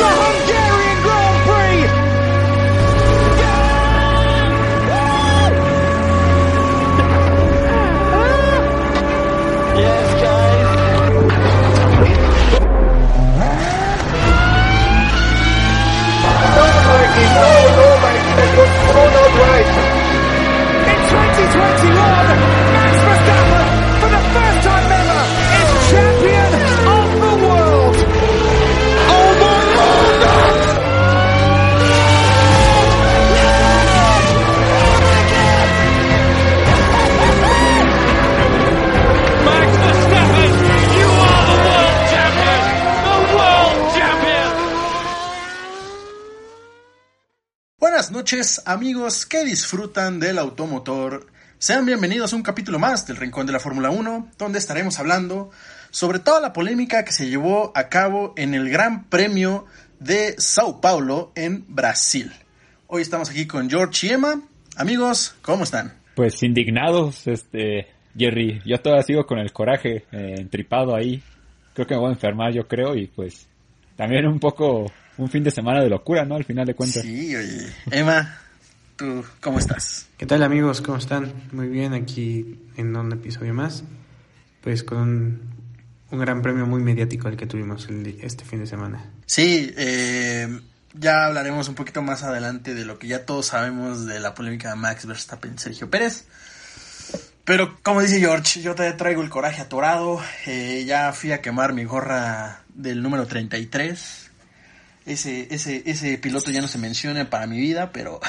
Go! Noches, amigos que disfrutan del automotor. Sean bienvenidos a un capítulo más del Rincón de la Fórmula 1, donde estaremos hablando sobre toda la polémica que se llevó a cabo en el Gran Premio de Sao Paulo en Brasil. Hoy estamos aquí con George y Emma. Amigos, ¿cómo están? Pues indignados, este, Jerry. Yo todavía sigo con el coraje eh, entripado ahí. Creo que me voy a enfermar, yo creo, y pues también un poco un fin de semana de locura, ¿no? Al final de cuentas. Sí, oye. Emma, ¿tú cómo estás? ¿Qué tal amigos? ¿Cómo están? Muy bien, aquí en un episodio más. Pues con un, gran premio muy mediático el que tuvimos este fin de semana. Sí, eh, ya hablaremos un poquito más adelante de lo que ya todos sabemos de la polémica de Max Verstappen Sergio Pérez. Pero como dice George, yo te traigo el coraje atorado. Eh, ya fui a quemar mi gorra del número 33 ese, ese, ese piloto ya no se menciona para mi vida, pero,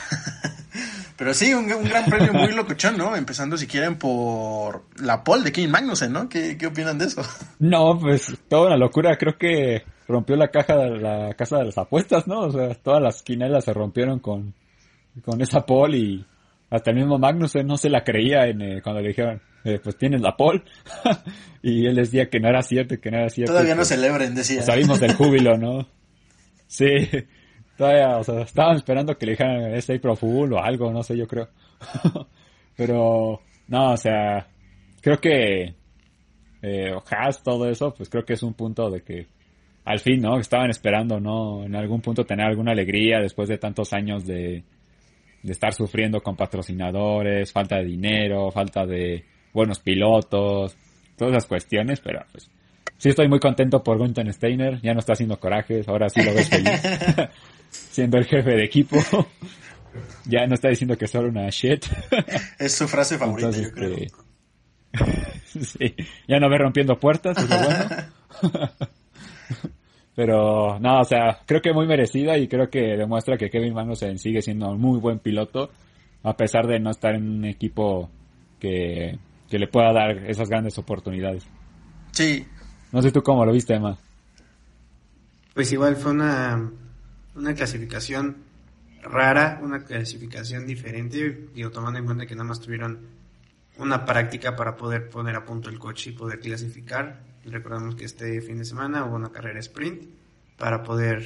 pero sí, un, gran premio muy locochón, ¿no? Empezando si quieren por la pole de King Magnussen, ¿no? ¿Qué, ¿Qué opinan de eso? No, pues toda una locura, creo que rompió la caja de la casa de las apuestas, ¿no? O sea, todas las quinelas se rompieron con, con esa pole y hasta el mismo Magnussen no se la creía en, eh, cuando le dijeron, eh, pues tienes la pole. y él decía que no era cierto, que no era cierto. Todavía no pues, celebren, decía. Salimos del júbilo, ¿no? Sí, todavía, o sea, estaban esperando que le dijeran ese Pro Full o algo, no sé, yo creo. Pero, no, o sea, creo que eh, todo eso, pues creo que es un punto de que al fin, ¿no? Estaban esperando, ¿no? En algún punto tener alguna alegría después de tantos años de, de estar sufriendo con patrocinadores, falta de dinero, falta de buenos pilotos, todas esas cuestiones, pero pues sí estoy muy contento por Gunther Steiner, ya no está haciendo corajes, ahora sí lo ves feliz, siendo el jefe de equipo. ya no está diciendo que es solo una shit. es su frase favorita, yo creo. Este, sí, ya no ve rompiendo puertas, es lo bueno. Pero, no, o sea, creo que muy merecida y creo que demuestra que Kevin Magnussen sigue siendo un muy buen piloto, a pesar de no estar en un equipo que, que le pueda dar esas grandes oportunidades. Sí, no sé tú cómo lo viste, Emma. Pues igual fue una, una clasificación rara, una clasificación diferente, digo, tomando en cuenta que nada más tuvieron una práctica para poder poner a punto el coche y poder clasificar. Recordamos que este fin de semana hubo una carrera sprint para poder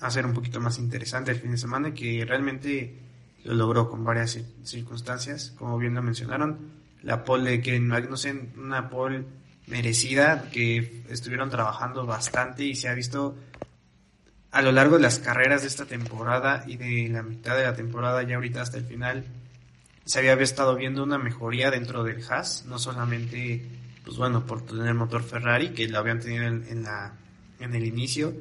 hacer un poquito más interesante el fin de semana que realmente lo logró con varias circunstancias, como bien lo mencionaron. La pole de Kevin Magnussen, una pole merecida, que estuvieron trabajando bastante y se ha visto a lo largo de las carreras de esta temporada y de la mitad de la temporada ya ahorita hasta el final se había estado viendo una mejoría dentro del Haas, no solamente pues bueno por tener motor Ferrari que lo habían tenido en, la en el inicio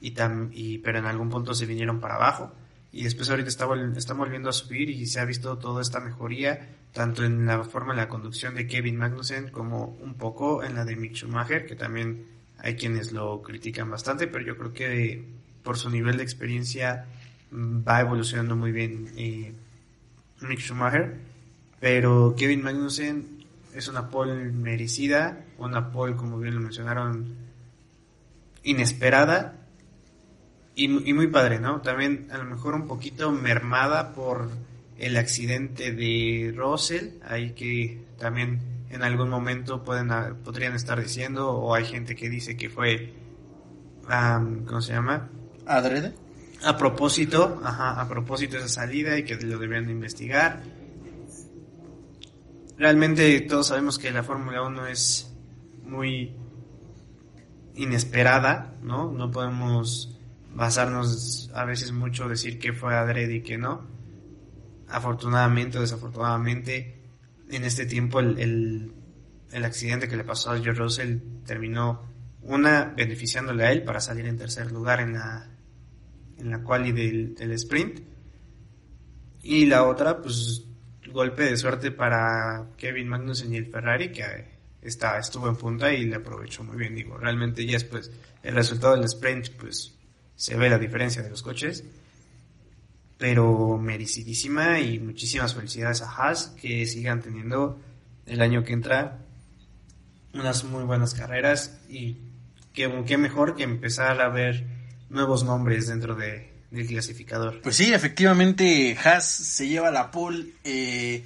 y, tam, y pero en algún punto se vinieron para abajo. Y después ahorita está, está volviendo a subir y se ha visto toda esta mejoría, tanto en la forma de la conducción de Kevin Magnussen como un poco en la de Mick Schumacher, que también hay quienes lo critican bastante, pero yo creo que por su nivel de experiencia va evolucionando muy bien eh, Mick Schumacher, pero Kevin Magnussen es una pole merecida, una pole, como bien lo mencionaron, inesperada y, y muy padre, ¿no? También a lo mejor un poquito mermada por el accidente de Russell, ahí que también en algún momento pueden, podrían estar diciendo, o hay gente que dice que fue, ¿cómo se llama? ¿Adrede? A propósito, ajá, a propósito de esa salida y que lo deberían de investigar. Realmente todos sabemos que la Fórmula 1 es muy inesperada, ¿no? No podemos basarnos a veces mucho decir que fue adrede y que no. Afortunadamente o desafortunadamente, en este tiempo el, el, accidente que le pasó a George Russell terminó una beneficiándole a él para salir en tercer lugar en la en la quali del, del sprint. Y la otra pues golpe de suerte para Kevin Magnussen y el Ferrari que está, estuvo en punta y le aprovechó muy bien. Digo realmente ya después el resultado del sprint pues se ve la diferencia de los coches pero merecidísima y muchísimas felicidades a Haas que sigan teniendo el año que entra unas muy buenas carreras y qué, qué mejor que empezar a ver nuevos nombres dentro de, del clasificador. Pues sí, efectivamente Haas se lleva la pole eh,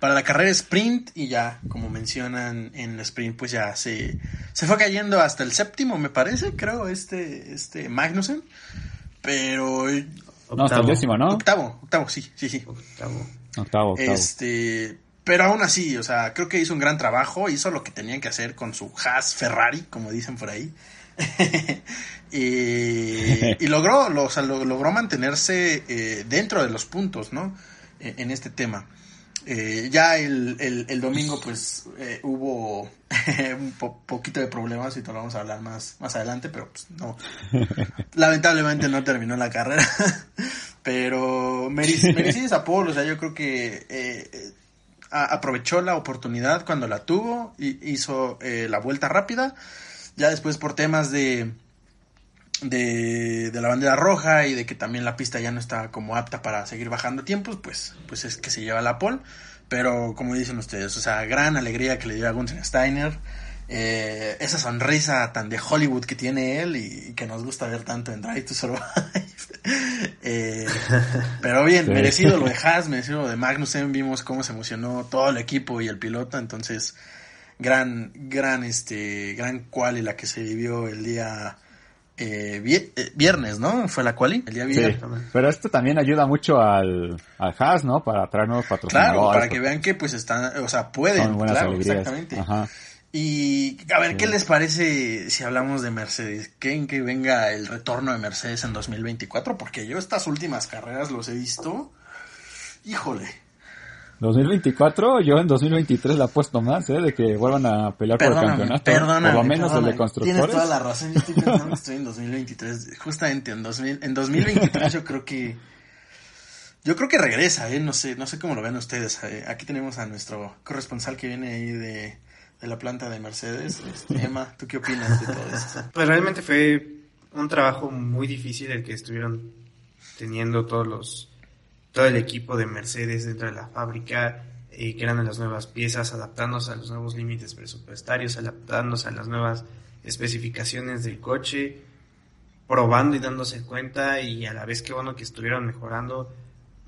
para la carrera sprint y ya, como mencionan en el sprint, pues ya se, se fue cayendo hasta el séptimo, me parece, creo, este, este Magnussen. Pero no, hasta el décimo, ¿no? Octavo, octavo, sí, sí, sí. Octavo. Octavo, octavo. Este, pero aún así, o sea, creo que hizo un gran trabajo, hizo lo que tenían que hacer con su Haas Ferrari, como dicen por ahí. y, logró, lo, o sea, logró mantenerse eh, dentro de los puntos, ¿no? E, en este tema. Eh, ya el, el, domingo pues eh, hubo un poquito de problemas y te lo vamos a hablar más, más adelante, pero pues no. Lamentablemente no terminó la carrera. pero Mercedes Apolo, o sea, yo creo que eh, aprovechó la oportunidad cuando la tuvo y hizo la vuelta rápida. Ya después por temas de, de, de, la bandera roja y de que también la pista ya no está como apta para seguir bajando tiempos, pues, pues es que se lleva la pole. Pero como dicen ustedes, o sea, gran alegría que le dio a Gunther Steiner. Eh, esa sonrisa tan de Hollywood que tiene él y, que nos gusta ver tanto en Drive to Survive. eh, pero bien, merecido lo de Haas, merecido lo de Magnussen. Vimos cómo se emocionó todo el equipo y el piloto. Entonces, gran, gran, este, gran cual y la que se vivió el día eh, eh, viernes, ¿no? Fue la quali, el día viernes. pero esto también ayuda mucho al, al Haas, ¿no? Para traer nuevos patrocinadores. Claro, para que vean que pues están, o sea, pueden, claro, exactamente. Y a ver, ¿qué les parece si hablamos de Mercedes? ¿Creen que venga el retorno de Mercedes en 2024? Porque yo estas últimas carreras los he visto. Híjole, 2024, yo en 2023 la apuesto más, ¿eh? De que vuelvan a pelear por el campeonato. Perdóname, por lo menos el de constructores. Tienes toda la razón, yo estoy pensando que estoy en 2023. Justamente en, 2000, en 2023 yo creo que... Yo creo que regresa, ¿eh? No sé, no sé cómo lo ven ustedes. Eh, aquí tenemos a nuestro corresponsal que viene ahí de, de la planta de Mercedes. Este, Emma, ¿tú qué opinas de todo esto? Pues realmente fue un trabajo muy difícil el que estuvieron teniendo todos los todo el equipo de Mercedes dentro de la fábrica, eh, eran las nuevas piezas, adaptándose a los nuevos límites presupuestarios, adaptándose a las nuevas especificaciones del coche, probando y dándose cuenta y a la vez que bueno que estuvieron mejorando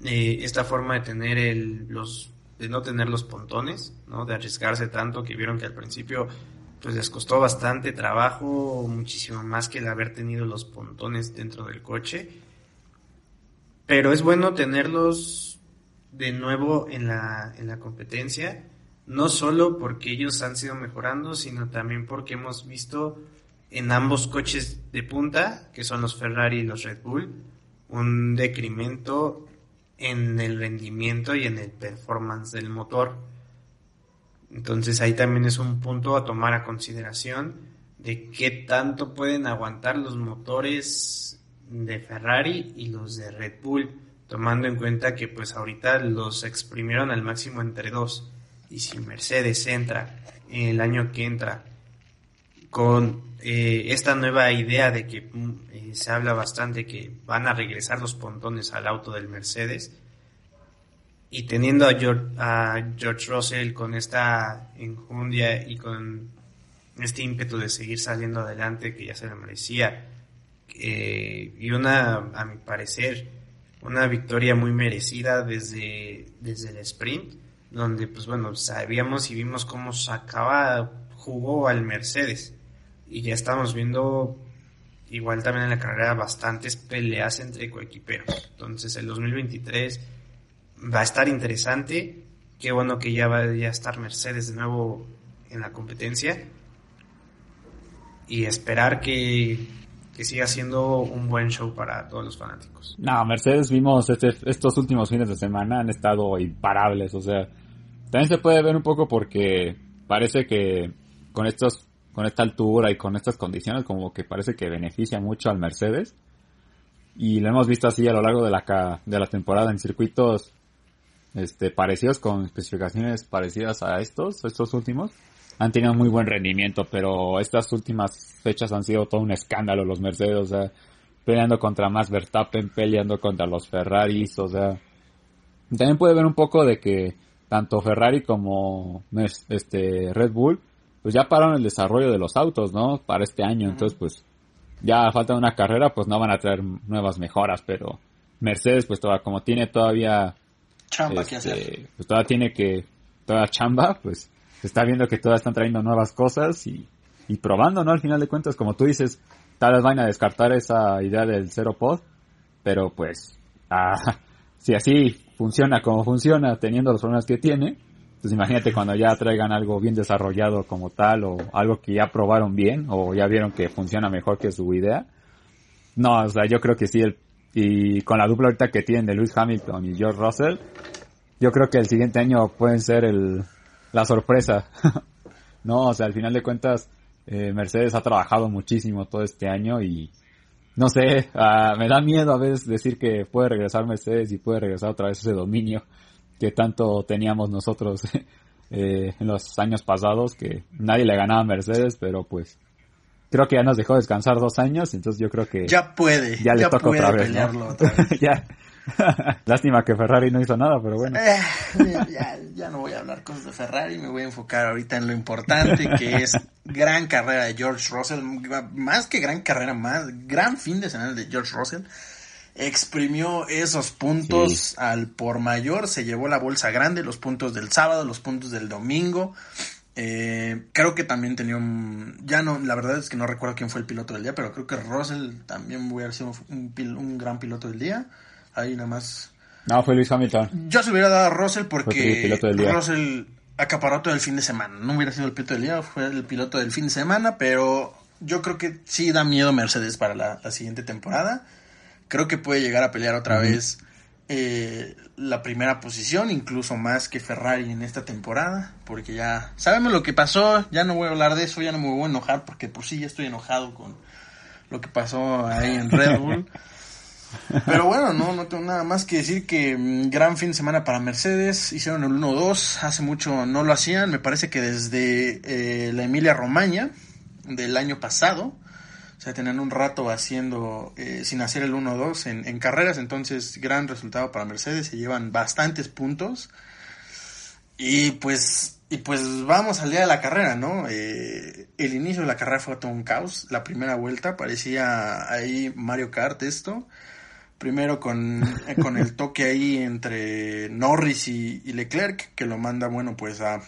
eh, esta forma de tener el, los de no tener los pontones, ¿no? de arriesgarse tanto que vieron que al principio pues les costó bastante trabajo, muchísimo más que el haber tenido los pontones dentro del coche pero es bueno tenerlos de nuevo en la, en la competencia, no solo porque ellos han sido mejorando, sino también porque hemos visto en ambos coches de punta, que son los Ferrari y los Red Bull, un decremento en el rendimiento y en el performance del motor. Entonces ahí también es un punto a tomar a consideración de qué tanto pueden aguantar los motores de Ferrari y los de Red Bull, tomando en cuenta que pues ahorita los exprimieron al máximo entre dos. Y si Mercedes entra el año que entra con eh, esta nueva idea de que mm, eh, se habla bastante que van a regresar los pontones al auto del Mercedes, y teniendo a George, a George Russell con esta enjundia y con este ímpetu de seguir saliendo adelante que ya se le merecía, eh, y una, a mi parecer, una victoria muy merecida desde, desde el sprint, donde pues bueno, sabíamos y vimos cómo sacaba jugó al Mercedes y ya estamos viendo igual también en la carrera bastantes peleas entre coequiperos. Entonces el 2023 va a estar interesante. Qué bueno que ya va a estar Mercedes de nuevo en la competencia. Y esperar que, que siga siendo un buen show para todos los fanáticos. No, Mercedes vimos este, estos últimos fines de semana han estado imparables. O sea, también se puede ver un poco porque parece que con estos con esta altura y con estas condiciones como que parece que beneficia mucho al Mercedes y lo hemos visto así a lo largo de la de la temporada en circuitos este parecidos con especificaciones parecidas a estos estos últimos han tenido muy buen rendimiento pero estas últimas fechas han sido todo un escándalo los Mercedes o sea peleando contra Max Verstappen peleando contra los Ferraris o sea también puede ver un poco de que tanto Ferrari como este Red Bull pues ya pararon el desarrollo de los autos, ¿no? Para este año, entonces pues ya falta una carrera, pues no van a traer nuevas mejoras, pero Mercedes pues todavía, como tiene todavía chamba que hacer. Este, pues todavía tiene que toda chamba, pues se está viendo que todavía están trayendo nuevas cosas y, y probando, ¿no? Al final de cuentas, como tú dices, tal vez van a descartar esa idea del cero pod, pero pues ah, si así funciona como funciona, teniendo los problemas que tiene, pues imagínate cuando ya traigan algo bien desarrollado como tal o algo que ya probaron bien o ya vieron que funciona mejor que su idea. No, o sea, yo creo que sí, el, y con la dupla ahorita que tienen de Lewis Hamilton y George Russell, yo creo que el siguiente año pueden ser el, la sorpresa. no, o sea, al final de cuentas, eh, Mercedes ha trabajado muchísimo todo este año y no sé, uh, me da miedo a veces decir que puede regresar Mercedes y puede regresar otra vez ese dominio que tanto teníamos nosotros eh, en los años pasados, que nadie le ganaba a Mercedes, pero pues creo que ya nos dejó descansar dos años, entonces yo creo que ya puede, ya, le toca otra vez, ya. Lástima que Ferrari no hizo nada, pero bueno. Eh, ya, ya, no voy a hablar cosas de Ferrari, me voy a enfocar ahorita en lo importante que es gran carrera de George Russell, más que gran carrera, más gran fin de semana de George Russell exprimió esos puntos al por mayor, se llevó la bolsa grande, los puntos del sábado, los puntos del domingo. Eh, creo que también tenía un... Ya no, la verdad es que no recuerdo quién fue el piloto del día, pero creo que Russell también hubiera sido un, un gran piloto del día. Ahí nada más... No, fue Luis Hamilton. Yo se hubiera dado a Russell porque Russell acaparó todo el fin de semana. No hubiera sido el piloto del día, fue el piloto del fin de semana, pero yo creo que sí da miedo Mercedes para la, la siguiente temporada. Creo que puede llegar a pelear otra vez eh, la primera posición, incluso más que Ferrari en esta temporada, porque ya sabemos lo que pasó, ya no voy a hablar de eso, ya no me voy a enojar, porque por sí ya estoy enojado con lo que pasó ahí en Red Bull. Pero bueno, no, no tengo nada más que decir que mm, gran fin de semana para Mercedes. Hicieron el 1-2, hace mucho no lo hacían. Me parece que desde eh, la Emilia Romagna del año pasado o sea, tenían un rato haciendo, eh, sin hacer el 1-2 en, en, carreras, entonces gran resultado para Mercedes, se llevan bastantes puntos. Y pues, y pues vamos al día de la carrera, ¿no? Eh, el inicio de la carrera fue todo un caos, la primera vuelta parecía ahí Mario Kart esto. Primero con, con el toque ahí entre Norris y, Leclerc, que lo manda, bueno, pues a,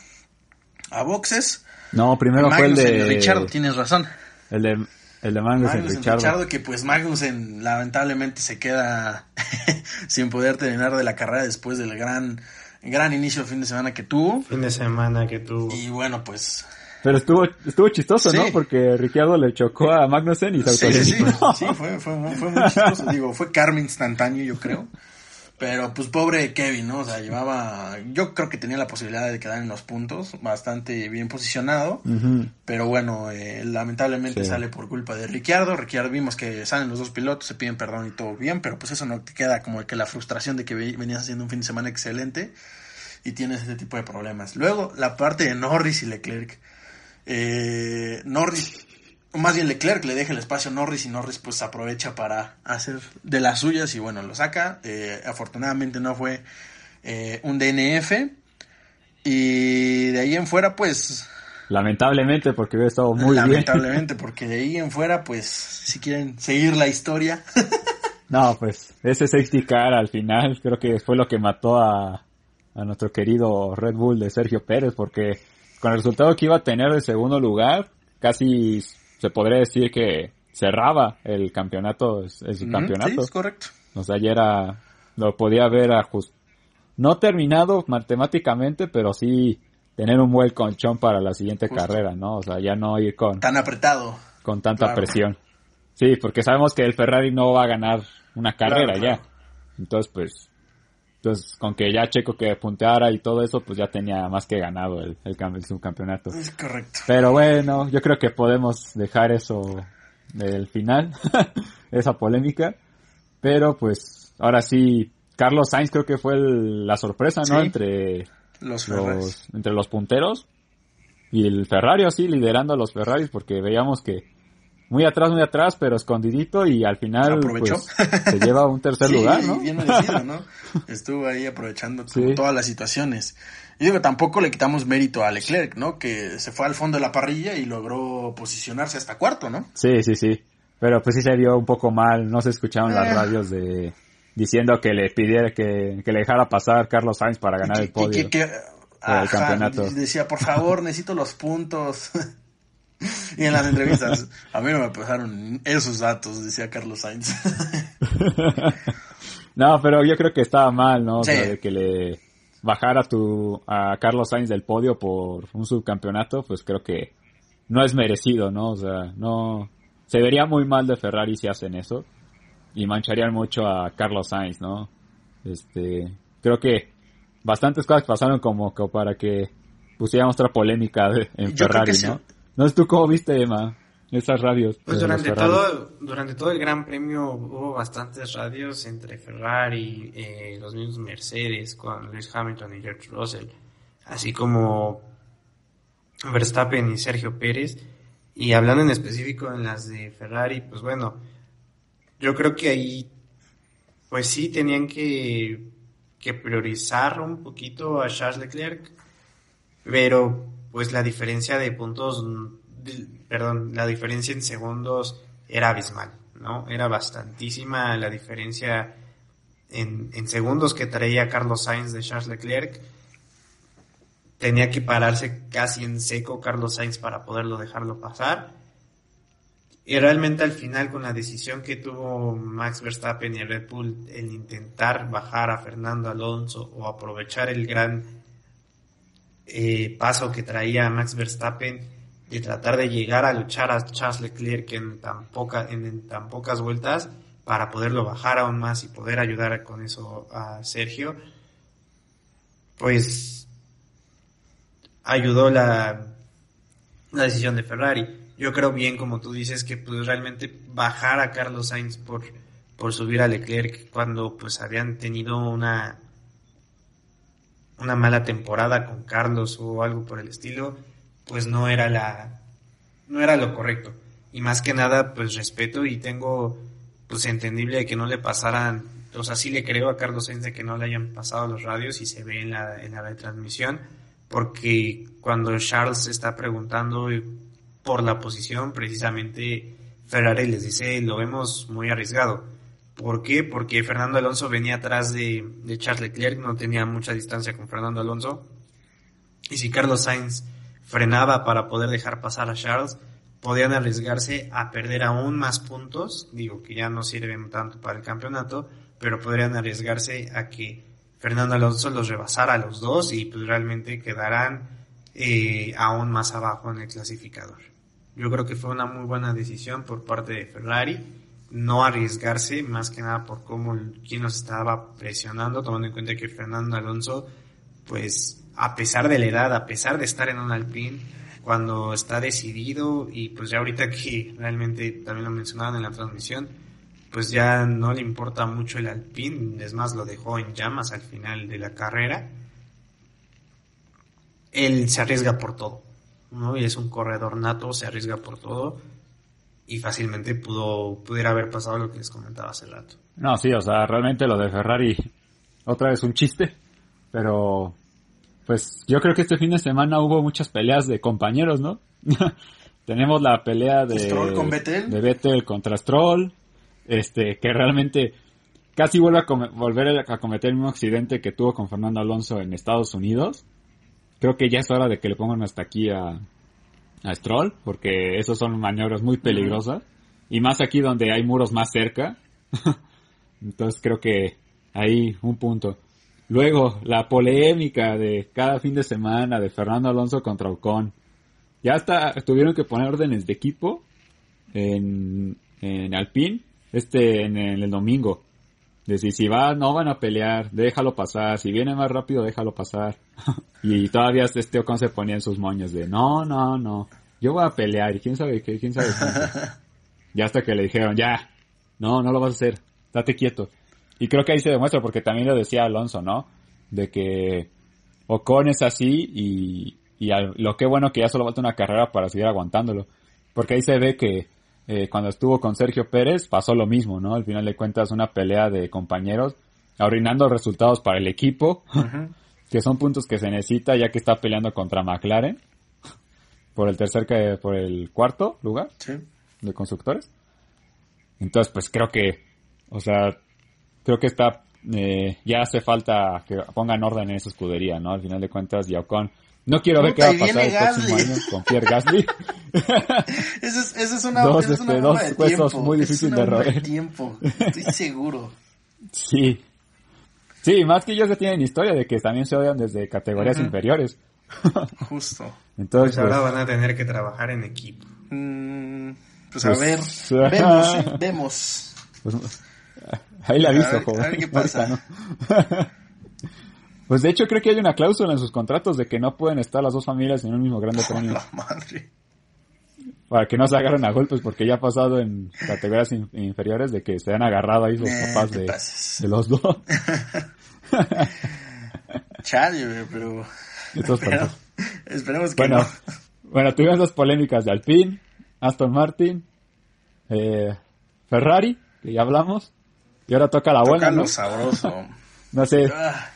a boxes. No, primero fue el de... Richard, tienes razón. El de el de Magnussen, Richardo. que pues Magnussen lamentablemente se queda sin poder terminar de la carrera después del gran gran inicio de fin de semana que tuvo. Fin de semana que tuvo. Y bueno, pues pero estuvo, estuvo chistoso, ¿no? Porque Ricciardo le chocó a Magnussen y se sí, sí, sí, sí, fue, fue, fue muy chistoso. Digo, fue karma instantáneo, yo creo. Pero pues pobre Kevin, ¿no? O sea, llevaba, yo creo que tenía la posibilidad de quedar en los puntos, bastante bien posicionado, pero bueno, eh, lamentablemente sale por culpa de Ricciardo, Ricciardo vimos que salen los dos pilotos, se piden perdón y todo bien, pero pues eso no te queda como que la frustración de que venías haciendo un fin de semana excelente y tienes ese tipo de problemas. Luego, la parte de Norris y Leclerc. Eh, Norris más bien Leclerc le deja el espacio a Norris y Norris pues aprovecha para hacer de las suyas y bueno, lo saca. Eh, afortunadamente no fue eh, un DNF. Y de ahí en fuera, pues... Lamentablemente, porque hubiera estado muy bien. Lamentablemente, porque de ahí en fuera, pues, si quieren seguir la historia. no, pues, ese safety car al final creo que fue lo que mató a, a nuestro querido Red Bull de Sergio Pérez, porque con el resultado que iba a tener de segundo lugar, casi se podría decir que cerraba el campeonato, el subcampeonato. Sí, es correcto. O sea, ya era, lo podía ver just, no terminado matemáticamente, pero sí tener un buen conchón para la siguiente carrera, ¿no? O sea, ya no ir con... Tan apretado. Con tanta presión. Sí, porque sabemos que el Ferrari no va a ganar una carrera ya. Entonces, pues, entonces, con que ya Checo que punteara y todo eso, pues ya tenía más que ganado el, el, el subcampeonato. Es correcto. Pero bueno, yo creo que podemos dejar eso del final, esa polémica. Pero pues, ahora sí, Carlos Sainz creo que fue la sorpresa, ¿no? Entre los, los, entre los punteros y el Ferrari así liderando a los Ferraris porque veíamos que muy atrás, muy atrás, pero escondidito y al final pues, se lleva un tercer lugar, ¿no? Bien merecido, ¿no? Estuvo ahí aprovechando todas las situaciones. Y digo, tampoco le quitamos mérito a Leclerc, ¿no? Que se fue al fondo de la parrilla y logró posicionarse hasta cuarto, ¿no? Sí, sí, sí. Pero pues sí se vio un poco mal, no se escucharon las radios de diciendo que le pidiera que, que le dejara pasar Carlos Sainz para ganar el podio. Que, el campeonato. Decía, por favor, necesito los puntos. Y en las entrevistas, a mí no me pasaron esos datos, decía Carlos Sainz. no, pero yo creo que estaba mal, ¿no? de que le bajara tu, a Carlos Sainz del podio por un subcampeonato, pues creo que no es merecido, ¿no? O sea, no, se vería muy mal de Ferrari si hacen eso y mancharían mucho a Carlos Sainz, ¿no? Este, creo que bastantes cosas pasaron como, para que pusiéramos otra polémica en Ferrari, ¿no? No es tú cómo viste, Emma, esas radios. Pues durante todo, durante todo el Gran Premio hubo bastantes radios entre Ferrari, eh, los mismos Mercedes, con Lewis Hamilton y George Russell, así como Verstappen y Sergio Pérez. Y hablando en específico en las de Ferrari, pues bueno, yo creo que ahí, pues sí tenían que, que priorizar un poquito a Charles Leclerc, pero pues la diferencia de puntos, perdón, la diferencia en segundos era abismal, ¿no? Era bastantísima la diferencia en, en segundos que traía Carlos Sainz de Charles Leclerc. Tenía que pararse casi en seco Carlos Sainz para poderlo dejarlo pasar. Y realmente al final con la decisión que tuvo Max Verstappen y Red Bull en intentar bajar a Fernando Alonso o aprovechar el gran eh, paso que traía Max Verstappen de tratar de llegar a luchar a Charles Leclerc en tan, en, tan pocas vueltas para poderlo bajar aún más y poder ayudar con eso a Sergio, pues ayudó la, la decisión de Ferrari. Yo creo bien, como tú dices, que pues realmente bajar a Carlos Sainz por, por subir a Leclerc cuando pues habían tenido una una mala temporada con Carlos o algo por el estilo, pues no era la no era lo correcto. Y más que nada, pues respeto y tengo pues entendible que no le pasaran, o sea, sí le creo a Carlos Sainz de que no le hayan pasado los radios y se ve en la, en la retransmisión, porque cuando Charles está preguntando por la posición, precisamente Ferrari les dice, lo vemos muy arriesgado ¿Por qué? Porque Fernando Alonso venía atrás de, Charles Leclerc, no tenía mucha distancia con Fernando Alonso. Y si Carlos Sainz frenaba para poder dejar pasar a Charles, podían arriesgarse a perder aún más puntos, digo que ya no sirven tanto para el campeonato, pero podrían arriesgarse a que Fernando Alonso los rebasara a los dos y pues realmente quedarán eh, aún más abajo en el clasificador. Yo creo que fue una muy buena decisión por parte de Ferrari no arriesgarse, más que nada por cómo quien nos estaba presionando, tomando en cuenta que Fernando Alonso, pues a pesar de la edad, a pesar de estar en un Alpine, cuando está decidido y pues ya ahorita que realmente también lo mencionaban en la transmisión, pues ya no le importa mucho el Alpine, es más lo dejó en llamas al final de la carrera. Él se arriesga por todo, ¿no? Y es un corredor nato, se arriesga por todo y fácilmente pudo pudiera haber pasado lo que les comentaba hace rato. No, sí, o sea, realmente lo de Ferrari otra vez un chiste, Pero, pues yo creo que este fin de semana hubo muchas peleas de compañeros, ¿no? Tenemos la pelea de, Stroll con Vettel. de Vettel contra Stroll, este, que realmente casi vuelve a come- volver a cometer el mismo accidente que tuvo con Fernando Alonso en Estados Unidos. Creo que ya es hora de que le pongan hasta aquí a, a Stroll, porque esos son maniobras muy peligrosas. Y más aquí donde hay muros más cerca. Entonces creo que ahí un punto. Luego, la polémica de cada fin de semana de Fernando Alonso contra Ocon. Ya hasta tuvieron que poner órdenes de equipo en, en Alpine este en el, domingo. Decir, si va, no van a pelear, déjalo pasar. Si viene más rápido, déjalo pasar. y todavía este Ocon se ponía en sus moños de, no, no, no, yo voy a pelear. Y quién sabe qué, quién sabe cuánto. Ya hasta que le dijeron, ya, no, no lo vas a hacer, date quieto. Y creo que ahí se demuestra, porque también lo decía Alonso, ¿no? De que Ocon es así y, y al- lo que bueno que ya solo falta una carrera para seguir aguantándolo. Porque ahí se ve que eh, cuando estuvo con Sergio Pérez pasó lo mismo, ¿no? Al final de cuentas una pelea de compañeros, arruinando resultados para el equipo, que son puntos que se necesita ya que está peleando contra McLaren por el tercer, que- por el cuarto lugar Sí. de constructores. Entonces, pues creo que, o sea, creo que está, eh, ya hace falta que pongan orden en esa escudería, ¿no? Al final de cuentas, y Ocon, no quiero ver qué va a pasar el próximo año con Pierre Gasly. Esa es, esa es una, Dos, es una este, bomba dos de huesos tiempo. muy difícil una de roer. tiempo, estoy seguro. sí. Sí, más que ellos ya tienen historia de que también se odian desde categorías inferiores. Justo. Entonces, Pues ahora pues, van a tener que trabajar en equipo. Mm, pues a Pues, ver, vemos, ¿eh? vemos. pues, ahí la aviso, A ver- joven. a ver qué pasa. No. Pues de hecho creo que hay una cláusula en sus contratos de que no pueden estar las dos familias en un mismo grande premio. La madre. Para que no se agarren a golpes, porque ya ha pasado en categorías in- inferiores de que se han agarrado ahí los Eh, papás de, los dos. Chale, pero... Pero esperemos que bueno, no. bueno, tuvimos las polémicas de Alpine, Aston Martin, eh, Ferrari, que ya hablamos, y ahora toca la Toca buena, ¿no? lo sabroso. No sé, Ah,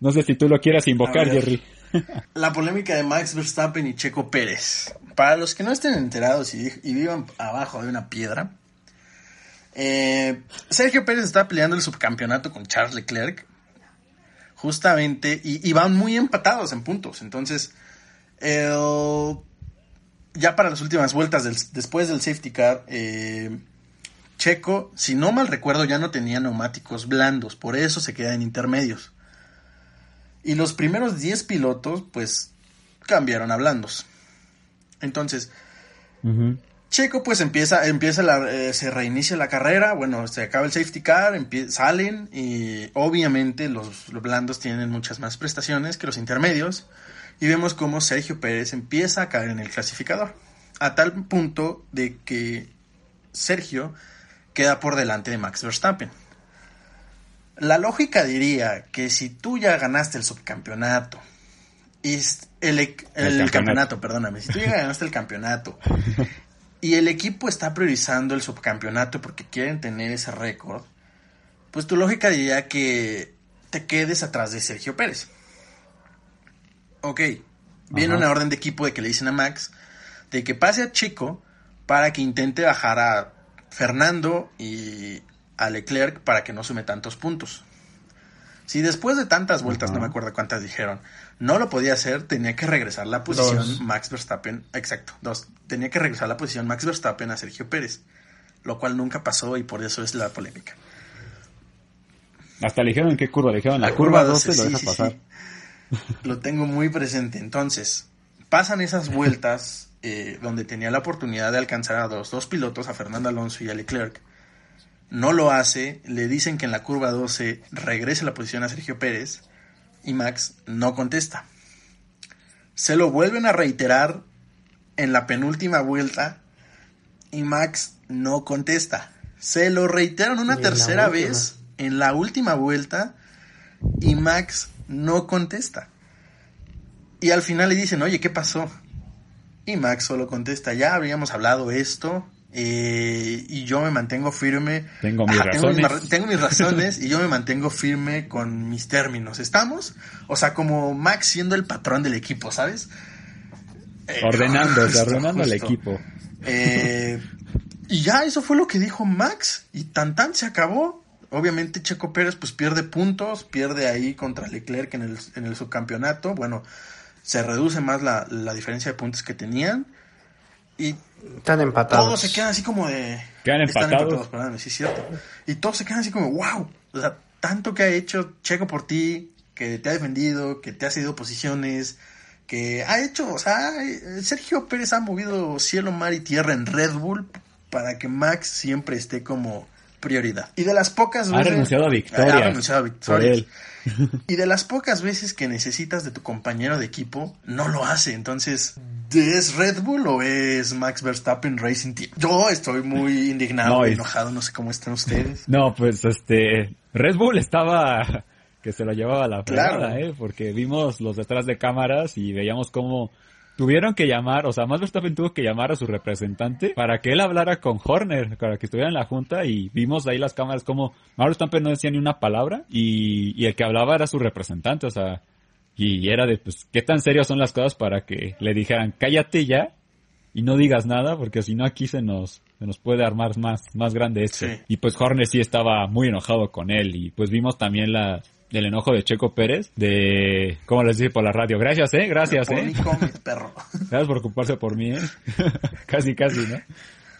no sé si tú lo quieras invocar, ver. Jerry. La polémica de Max Verstappen y Checo Pérez. Para los que no estén enterados y, y vivan abajo de una piedra, eh, Sergio Pérez está peleando el subcampeonato con Charles Leclerc. Justamente, y, y van muy empatados en puntos. Entonces, el- ya para las últimas vueltas, del- después del safety car, eh, Checo, si no mal recuerdo, ya no tenía neumáticos blandos. Por eso se queda en intermedios. Y los primeros 10 pilotos, pues, cambiaron a blandos. Entonces. Checo pues empieza, empieza la, eh, se reinicia la carrera, bueno, se acaba el safety car, salen y obviamente los, los blandos tienen muchas más prestaciones que los intermedios y vemos cómo Sergio Pérez empieza a caer en el clasificador, a tal punto de que Sergio queda por delante de Max Verstappen. La lógica diría que si tú ya ganaste el subcampeonato y el, el El campeonato. campeonato, perdóname, si tú ya ganaste el campeonato y el equipo está priorizando el subcampeonato porque quieren tener ese récord, pues tu lógica diría que te quedes atrás de Sergio Pérez. Ok, viene Ajá. una orden de equipo de que le dicen a Max de que pase a Chico para que intente bajar a Fernando y a Leclerc para que no sume tantos puntos. Si después de tantas vueltas, no me acuerdo cuántas dijeron, no lo podía hacer, tenía que regresar la posición Dos. Max Verstappen, exacto, dos, tenía que regresar la posición Max Verstappen a Sergio Pérez, lo cual nunca pasó y por eso es la polémica. Hasta le dijeron en qué curva, le dijeron la, curva 12 lo sí, deja sí, pasar. sí. Lo tengo muy presente. Entonces, pasan esas vueltas eh, donde tenía la oportunidad de alcanzar a los dos pilotos, a Fernando Alonso y a Leclerc. No lo hace, le dicen que en la curva 12 regrese la posición a Sergio Pérez y Max no contesta. Se lo vuelven a reiterar en la penúltima vuelta y Max no contesta. Se lo reiteran una tercera vez en la última vuelta y Max no contesta. Y al final le dicen, oye, ¿qué pasó? Y Max solo contesta, ya habíamos hablado esto, eh, y yo me mantengo firme. Tengo mis razones. Tengo mis, razones y yo me mantengo firme con mis términos. ¿Estamos? O sea, como Max siendo el patrón del equipo, ¿sabes? Eh, ordenando, ordenando el equipo. Eh, y ya eso fue lo que dijo Max y tan tan se acabó. Obviamente Checo Pérez pues pierde puntos, pierde ahí contra Leclerc en el, en el subcampeonato. Bueno, se reduce más la, la diferencia de puntos que tenían. Y están empatados. Todos se quedan así como de. Quedan empatados. sí, cierto. Y todos se quedan así como, wow. O sea, tanto que ha hecho Checo por ti, que te ha defendido, que te ha cedido posiciones, que ha hecho, o sea, Sergio Pérez ha movido cielo, mar y tierra en Red Bull para que Max siempre esté como prioridad. Y de las pocas veces... Ha renunciado a victoria. Ha renunciado a victoria. Y de las pocas veces que necesitas de tu compañero de equipo, no lo hace. Entonces, ¿es Red Bull o es Max Verstappen Racing Team? Yo estoy muy indignado, enojado, no sé cómo están ustedes. No, pues este, Red Bull estaba que se lo llevaba a la fregada, ¿eh? Porque vimos los detrás de cámaras y veíamos cómo tuvieron que llamar, o sea, Max Verstappen tuvo que llamar a su representante para que él hablara con Horner, para que estuviera en la junta y vimos ahí las cámaras como Max Verstappen no decía ni una palabra y, y el que hablaba era su representante, o sea, y era de, pues, qué tan serias son las cosas para que le dijeran, cállate ya y no digas nada, porque si no aquí se nos, se nos puede armar más, más grande esto. Y pues Horner sí estaba muy enojado con él y pues vimos también la, del enojo de Checo Pérez, de, ¿cómo les dice por la radio? Gracias, eh, gracias, eh. perro. Gracias por ocuparse por mí, eh. casi, casi, ¿no?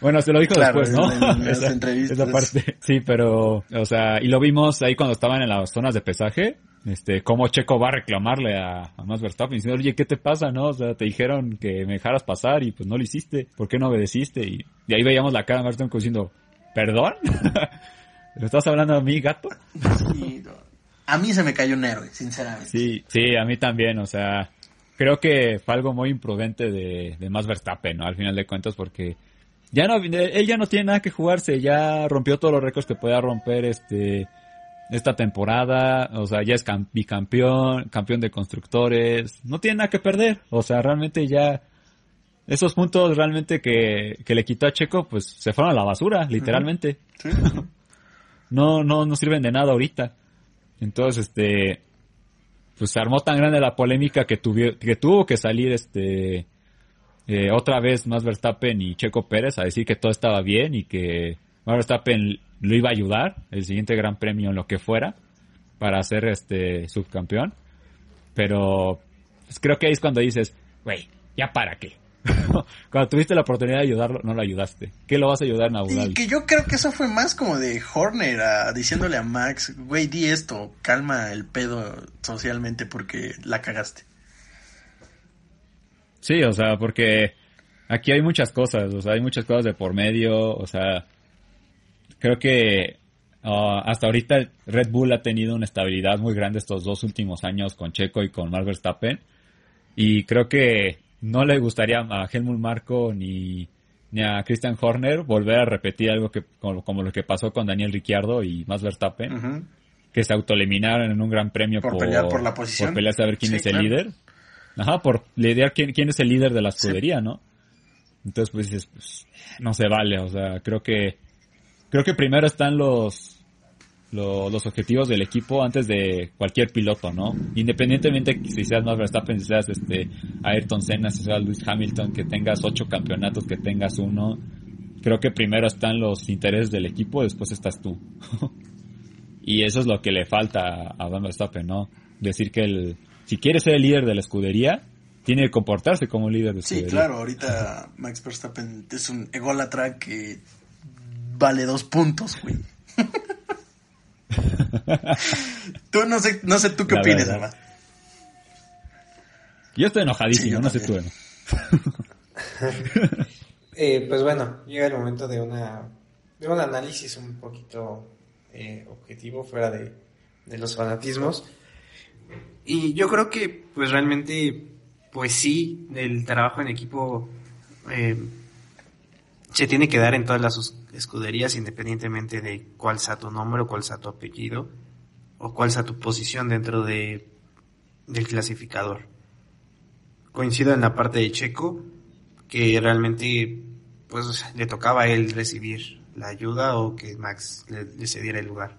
Bueno, se lo dijo después, ¿no? esa, parte. Sí, pero, o sea, y lo vimos ahí cuando estaban en las zonas de pesaje, este, cómo Checo va a reclamarle a, a Max Verstappen diciendo, oye, ¿qué te pasa, no? O sea, te dijeron que me dejaras pasar y pues no lo hiciste, ¿por qué no obedeciste? Y, ahí veíamos la cara de Verstappen diciendo, ¿perdón? ¿Le estás hablando a mí, gato? Sí, a mí se me cayó un héroe, sinceramente. Sí, sí, a mí también, o sea, creo que fue algo muy imprudente de, de Max Verstappen, ¿no? Al final de cuentas, porque ya no, él ya no tiene nada que jugarse, ya rompió todos los récords que podía romper este, esta temporada, o sea, ya es bicampeón, campeón de constructores, no tiene nada que perder, o sea, realmente ya, esos puntos realmente que, que le quitó a Checo, pues se fueron a la basura, literalmente. no, no, no sirven de nada ahorita. Entonces, este, pues se armó tan grande la polémica que, tuvo que tuvo que salir este, eh, otra vez más Verstappen y Checo Pérez a decir que todo estaba bien y que Max Verstappen lo iba a ayudar el siguiente gran premio en lo que fuera para ser este subcampeón. Pero pues, creo que ahí es cuando dices, güey, ya para qué. Cuando tuviste la oportunidad de ayudarlo, no lo ayudaste. ¿Qué lo vas a ayudar en Abu Y que yo creo que eso fue más como de Horner diciéndole a Max, güey, di esto, calma el pedo socialmente porque la cagaste. Sí, o sea, porque aquí hay muchas cosas, o sea, hay muchas cosas de por medio, o sea, creo que uh, hasta ahorita Red Bull ha tenido una estabilidad muy grande estos dos últimos años con Checo y con Max Verstappen. Y creo que no le gustaría a Helmut Marco ni, ni a Christian Horner volver a repetir algo que como, lo que pasó con Daniel Ricciardo y Max Verstappen, que se autoeliminaron en un gran premio por, pelear por la posición, por pelear a saber quién es el líder. Ajá, por lidiar quién, quién es el líder de la escudería, ¿no? Entonces pues dices, pues, no se vale, o sea, creo que creo que primero están los los objetivos del equipo antes de cualquier piloto, ¿no? Independientemente si seas Max Verstappen, si seas este Ayrton Senna, si seas Lewis Hamilton, que tengas ocho campeonatos, que tengas uno, creo que primero están los intereses del equipo, después estás tú. y eso es lo que le falta a Max Verstappen, ¿no? Decir que el, si quiere ser el líder de la escudería, tiene que comportarse como líder de escudería. Sí, claro, ahorita Max Verstappen es un ególatra que vale dos puntos, güey. tú no sé, no sé tú qué opinas, además. Yo estoy enojadísimo, no sé tú. eh, pues bueno, llega el momento de una de un análisis un poquito eh, objetivo fuera de, de los fanatismos. Y yo creo que, pues realmente, pues sí, el trabajo en equipo eh, se tiene que dar en todas las escuderías independientemente de cuál sea tu nombre o cuál sea tu apellido o cuál sea tu posición dentro de, del clasificador. Coincido en la parte de Checo, que realmente pues le tocaba a él recibir la ayuda o que Max le, le cediera el lugar.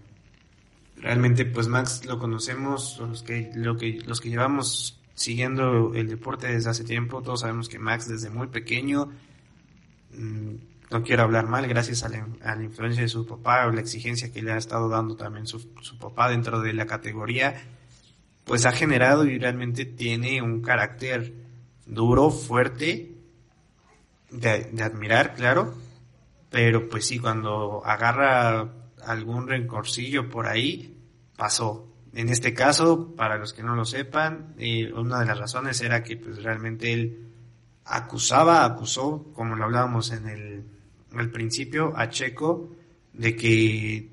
Realmente, pues Max lo conocemos, los que, lo que, los que llevamos siguiendo el deporte desde hace tiempo, todos sabemos que Max desde muy pequeño, mm, no quiero hablar mal, gracias a la, influencia de su papá o la exigencia que le ha estado dando también su, su papá dentro de la categoría, pues ha generado y realmente tiene un carácter duro, fuerte, de, de admirar, claro, pero pues sí, cuando agarra algún rencorcillo por ahí, pasó. En este caso, para los que no lo sepan, eh, una de las razones era que pues realmente él acusaba, acusó, como lo hablábamos en el, el principio, a Checo de que,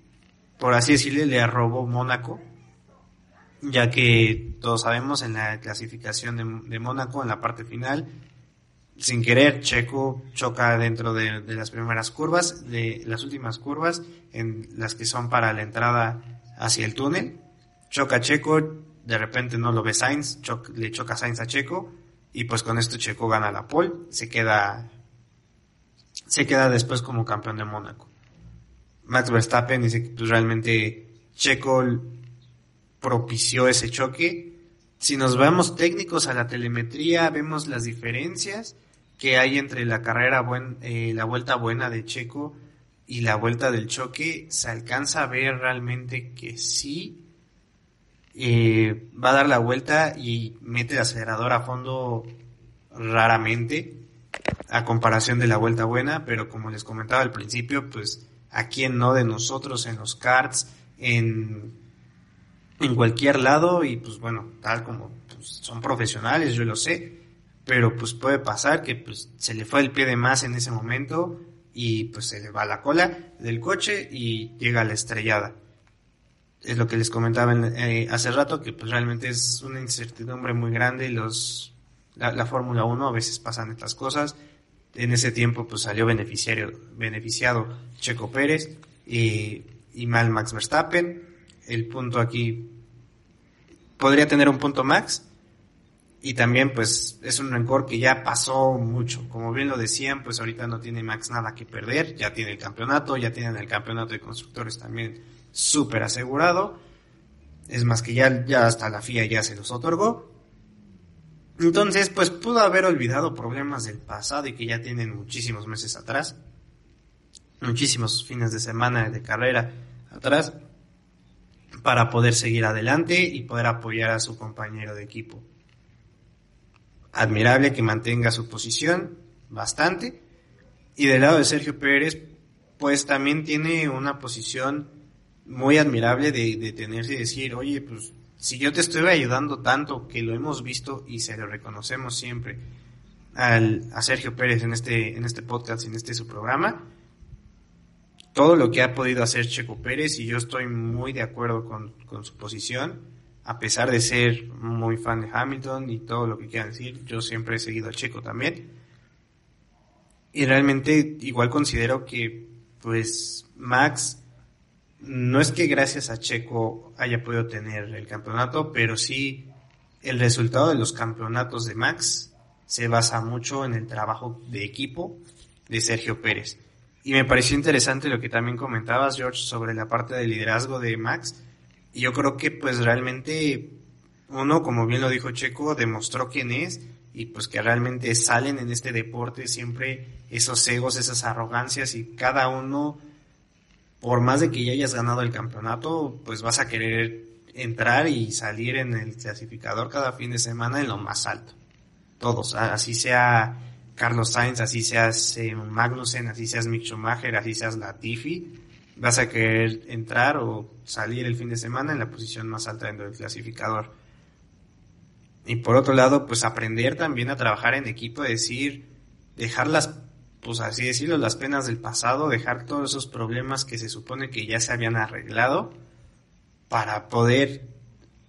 por así decirle, le robó Mónaco, ya que todos sabemos en la clasificación de, de Mónaco, en la parte final, sin querer, Checo choca dentro de, de, las primeras curvas, de las últimas curvas, en las que son para la entrada hacia el túnel. Choca Checo, de repente no lo ve Sainz, le choca Sainz a Checo, y pues con esto Checo gana la pole, se queda, se queda después como campeón de Mónaco. Max Verstappen dice que pues realmente Checo propició ese choque. Si nos vemos técnicos a la telemetría, vemos las diferencias que hay entre la carrera buen, eh, la vuelta buena de Checo y la vuelta del choque, se alcanza a ver realmente que sí eh, va a dar la vuelta y mete el acelerador a fondo raramente a comparación de la vuelta buena, pero como les comentaba al principio, pues a quien no de nosotros en los karts, en, en cualquier lado y pues bueno, tal como pues, son profesionales, yo lo sé, pero pues puede pasar que pues se le fue el pie de más en ese momento y pues se le va la cola del coche y llega a la estrellada. Es lo que les comentaba eh, hace rato, que pues realmente es una incertidumbre muy grande los la, la Fórmula 1 a veces pasan estas cosas. En ese tiempo pues salió beneficiario, beneficiado Checo Pérez y, y mal Max Verstappen. El punto aquí podría tener un punto Max, y también pues es un rencor que ya pasó mucho. Como bien lo decían, pues ahorita no tiene Max nada que perder, ya tiene el campeonato, ya tienen el campeonato de constructores también súper asegurado. Es más que ya, ya hasta la FIA ya se los otorgó. Entonces, pues pudo haber olvidado problemas del pasado y que ya tienen muchísimos meses atrás. Muchísimos fines de semana de carrera atrás para poder seguir adelante y poder apoyar a su compañero de equipo admirable que mantenga su posición bastante. Y del lado de Sergio Pérez, pues también tiene una posición muy admirable de, de tenerse y decir, oye, pues si yo te estoy ayudando tanto, que lo hemos visto y se lo reconocemos siempre al, a Sergio Pérez en este, en este podcast, en este su programa, todo lo que ha podido hacer Checo Pérez, y yo estoy muy de acuerdo con, con su posición, a pesar de ser muy fan de Hamilton y todo lo que quieran decir, yo siempre he seguido a Checo también. Y realmente igual considero que pues Max no es que gracias a Checo haya podido tener el campeonato, pero sí el resultado de los campeonatos de Max se basa mucho en el trabajo de equipo de Sergio Pérez. Y me pareció interesante lo que también comentabas, George, sobre la parte del liderazgo de Max, y yo creo que pues realmente uno, como bien lo dijo Checo, demostró quién es y pues que realmente salen en este deporte siempre esos egos, esas arrogancias y cada uno, por más de que ya hayas ganado el campeonato, pues vas a querer entrar y salir en el clasificador cada fin de semana en lo más alto. Todos, así sea Carlos Sainz, así seas eh, Magnussen, así seas Mick Schumacher, así seas Latifi, vas a querer entrar o salir el fin de semana en la posición más alta dentro del clasificador. Y por otro lado, pues aprender también a trabajar en equipo, decir, dejar las, pues así decirlo, las penas del pasado, dejar todos esos problemas que se supone que ya se habían arreglado para poder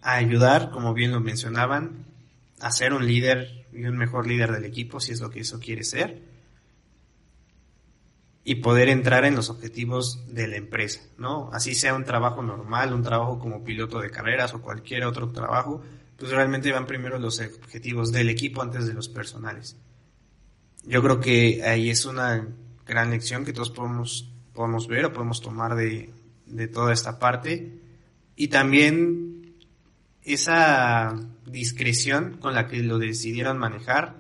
ayudar, como bien lo mencionaban, a ser un líder y un mejor líder del equipo, si es lo que eso quiere ser y poder entrar en los objetivos de la empresa, ¿no? Así sea un trabajo normal, un trabajo como piloto de carreras o cualquier otro trabajo, pues realmente van primero los objetivos del equipo antes de los personales. Yo creo que ahí es una gran lección que todos podemos, podemos ver o podemos tomar de, de toda esta parte. Y también esa discreción con la que lo decidieron manejar,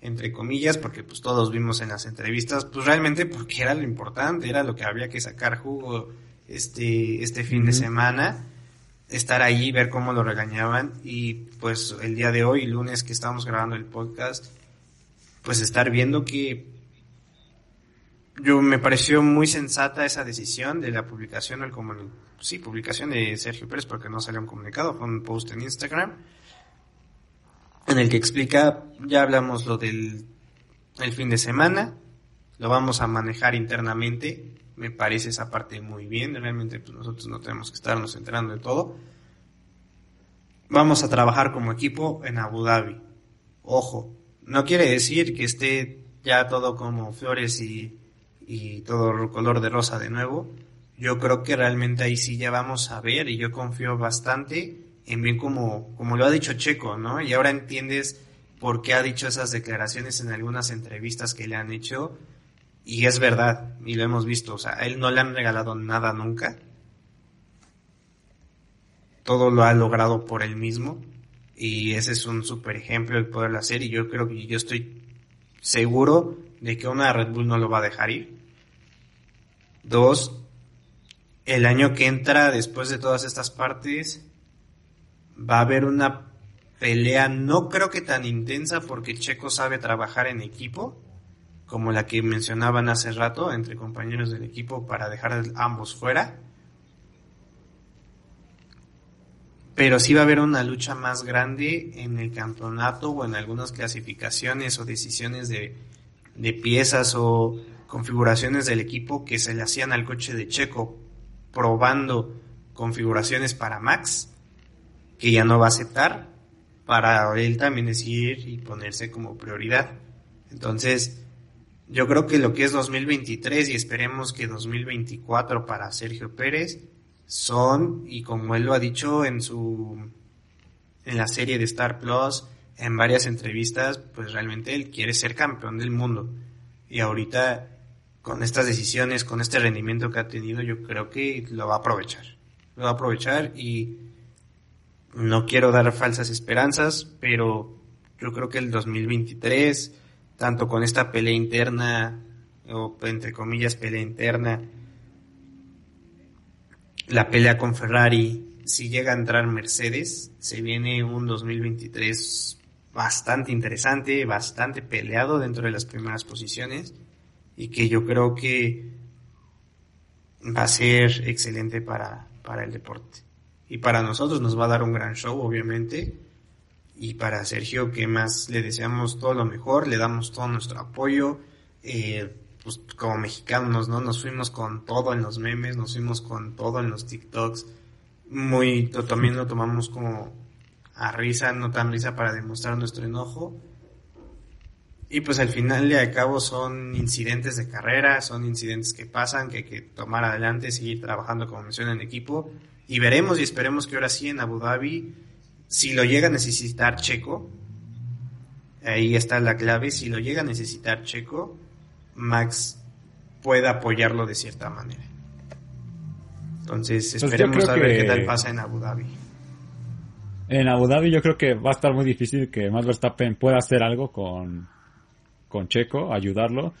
entre comillas, porque pues todos vimos en las entrevistas, pues realmente porque era lo importante, era lo que había que sacar jugo este, este fin de semana, estar ahí, ver cómo lo regañaban y pues el día de hoy, lunes que estamos grabando el podcast, pues estar viendo que yo me pareció muy sensata esa decisión de la publicación comunicado, sí, publicación de Sergio Pérez porque no salió un comunicado, fue un post en Instagram en el que explica, ya hablamos lo del el fin de semana, lo vamos a manejar internamente, me parece esa parte muy bien, realmente pues nosotros no tenemos que estarnos enterando de todo. Vamos a trabajar como equipo en Abu Dhabi. Ojo, no quiere decir que esté ya todo como flores y, y todo color de rosa de nuevo. Yo creo que realmente ahí sí ya vamos a ver y yo confío bastante en bien como, como lo ha dicho Checo, ¿no? Y ahora entiendes por qué ha dicho esas declaraciones en algunas entrevistas que le han hecho y es verdad, y lo hemos visto, o sea, a él no le han regalado nada nunca. Todo lo ha logrado por él mismo. Y ese es un super ejemplo de poderlo hacer. Y yo creo que yo estoy seguro de que una Red Bull no lo va a dejar ir. Dos, el año que entra, después de todas estas partes, va a haber una pelea, no creo que tan intensa porque Checo sabe trabajar en equipo como la que mencionaban hace rato entre compañeros del equipo para dejar ambos fuera. Pero sí va a haber una lucha más grande en el campeonato o en algunas clasificaciones o decisiones de, de piezas o configuraciones del equipo que se le hacían al coche de Checo probando configuraciones para Max que ya no va a aceptar para él también decir y ponerse como prioridad. Entonces, yo creo que lo que es 2023 y esperemos que 2024 para Sergio Pérez son, y como él lo ha dicho en su, en la serie de Star Plus, en varias entrevistas, pues realmente él quiere ser campeón del mundo. Y ahorita, con estas decisiones, con este rendimiento que ha tenido, yo creo que lo va a aprovechar. Lo va a aprovechar y no quiero dar falsas esperanzas, pero yo creo que el 2023 tanto con esta pelea interna, o entre comillas pelea interna, la pelea con Ferrari, si llega a entrar Mercedes, se viene un 2023 bastante interesante, bastante peleado dentro de las primeras posiciones y que yo creo que va a ser excelente para, para el deporte. Y para nosotros nos va a dar un gran show, obviamente y para Sergio, que más le deseamos todo lo mejor, le damos todo nuestro apoyo. Eh, pues como mexicanos, ¿no? Nos fuimos con todo en los memes, nos fuimos con todo en los TikToks. Muy, también lo tomamos como a risa, no tan risa para demostrar nuestro enojo. Y pues al final de al cabo son incidentes de carrera, son incidentes que pasan, que hay que tomar adelante, seguir trabajando como mencioné en equipo. Y veremos y esperemos que ahora sí en Abu Dhabi si lo llega a necesitar Checo, ahí está la clave, si lo llega a necesitar Checo, Max puede apoyarlo de cierta manera. Entonces, pues esperemos a ver qué tal pasa en Abu Dhabi. En Abu Dhabi yo creo que va a estar muy difícil que Max Verstappen pueda hacer algo con, con Checo, ayudarlo.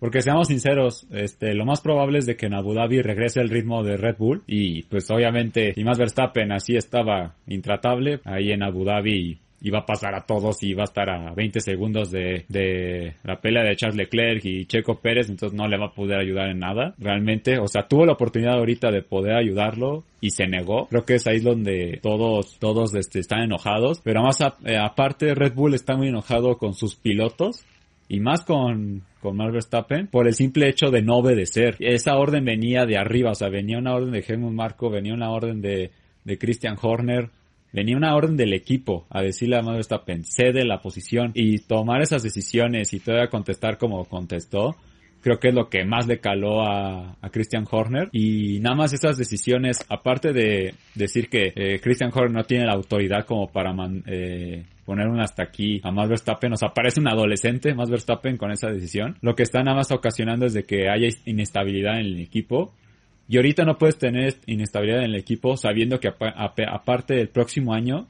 Porque seamos sinceros, este, lo más probable es de que en Abu Dhabi regrese el ritmo de Red Bull y pues obviamente si más Verstappen así estaba intratable, ahí en Abu Dhabi iba a pasar a todos y iba a estar a 20 segundos de, de la pelea de Charles Leclerc y Checo Pérez, entonces no le va a poder ayudar en nada, realmente, o sea, tuvo la oportunidad ahorita de poder ayudarlo y se negó, creo que es ahí donde todos, todos este, están enojados, pero más eh, aparte Red Bull está muy enojado con sus pilotos, y más con, con Max Verstappen por el simple hecho de no obedecer. Esa orden venía de arriba, o sea, venía una orden de Helmut Marco, venía una orden de, de Christian Horner, venía una orden del equipo a decirle a Max Verstappen, cede la posición y tomar esas decisiones y todavía contestar como contestó, creo que es lo que más le caló a, a Christian Horner. Y nada más esas decisiones, aparte de decir que eh, Christian Horner no tiene la autoridad como para eh, poner un hasta aquí a Max Verstappen, o sea, parece un adolescente Max Verstappen con esa decisión. Lo que está nada más ocasionando es de que haya inestabilidad en el equipo. Y ahorita no puedes tener inestabilidad en el equipo sabiendo que aparte del próximo año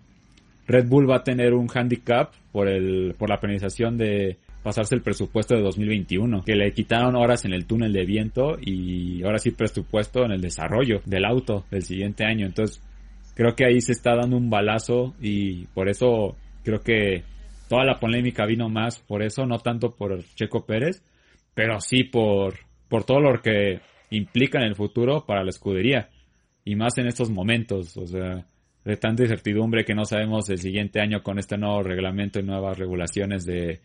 Red Bull va a tener un handicap por el por la penalización de pasarse el presupuesto de 2021, que le quitaron horas en el túnel de viento y ahora sí presupuesto en el desarrollo del auto del siguiente año. Entonces, creo que ahí se está dando un balazo y por eso creo que toda la polémica vino más por eso, no tanto por Checo Pérez, pero sí por, por todo lo que implica en el futuro para la escudería y más en estos momentos, o sea, de tanta incertidumbre que no sabemos el siguiente año con este nuevo reglamento y nuevas regulaciones de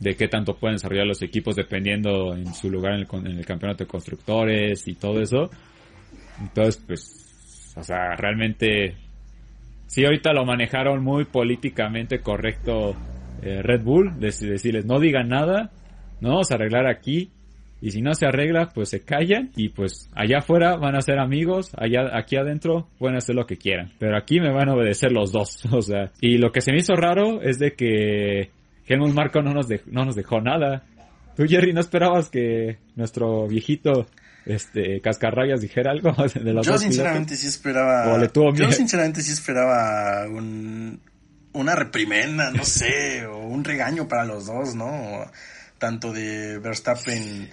de qué tanto pueden desarrollar los equipos dependiendo en su lugar en el, campeonato de constructores y todo eso. Entonces, pues, o sea, realmente, sí, ahorita lo manejaron muy políticamente correcto eh, Red Bull, decirles, no digan nada, no vamos a arreglar aquí, y si no se arregla, pues se callan y pues allá afuera van a ser amigos, allá aquí adentro pueden hacer lo que quieran, pero aquí me van a obedecer los dos, o sea, y lo que se me hizo raro es de que Helmut Marco no nos, no nos dejó nada. Tú, Jerry, ¿no esperabas que nuestro viejito este Cascarrayas dijera algo de los Yo sinceramente sí esperaba. yo sinceramente sí esperaba un, una reprimenda, no sé, o un regaño para los dos, ¿no? Tanto de Verstappen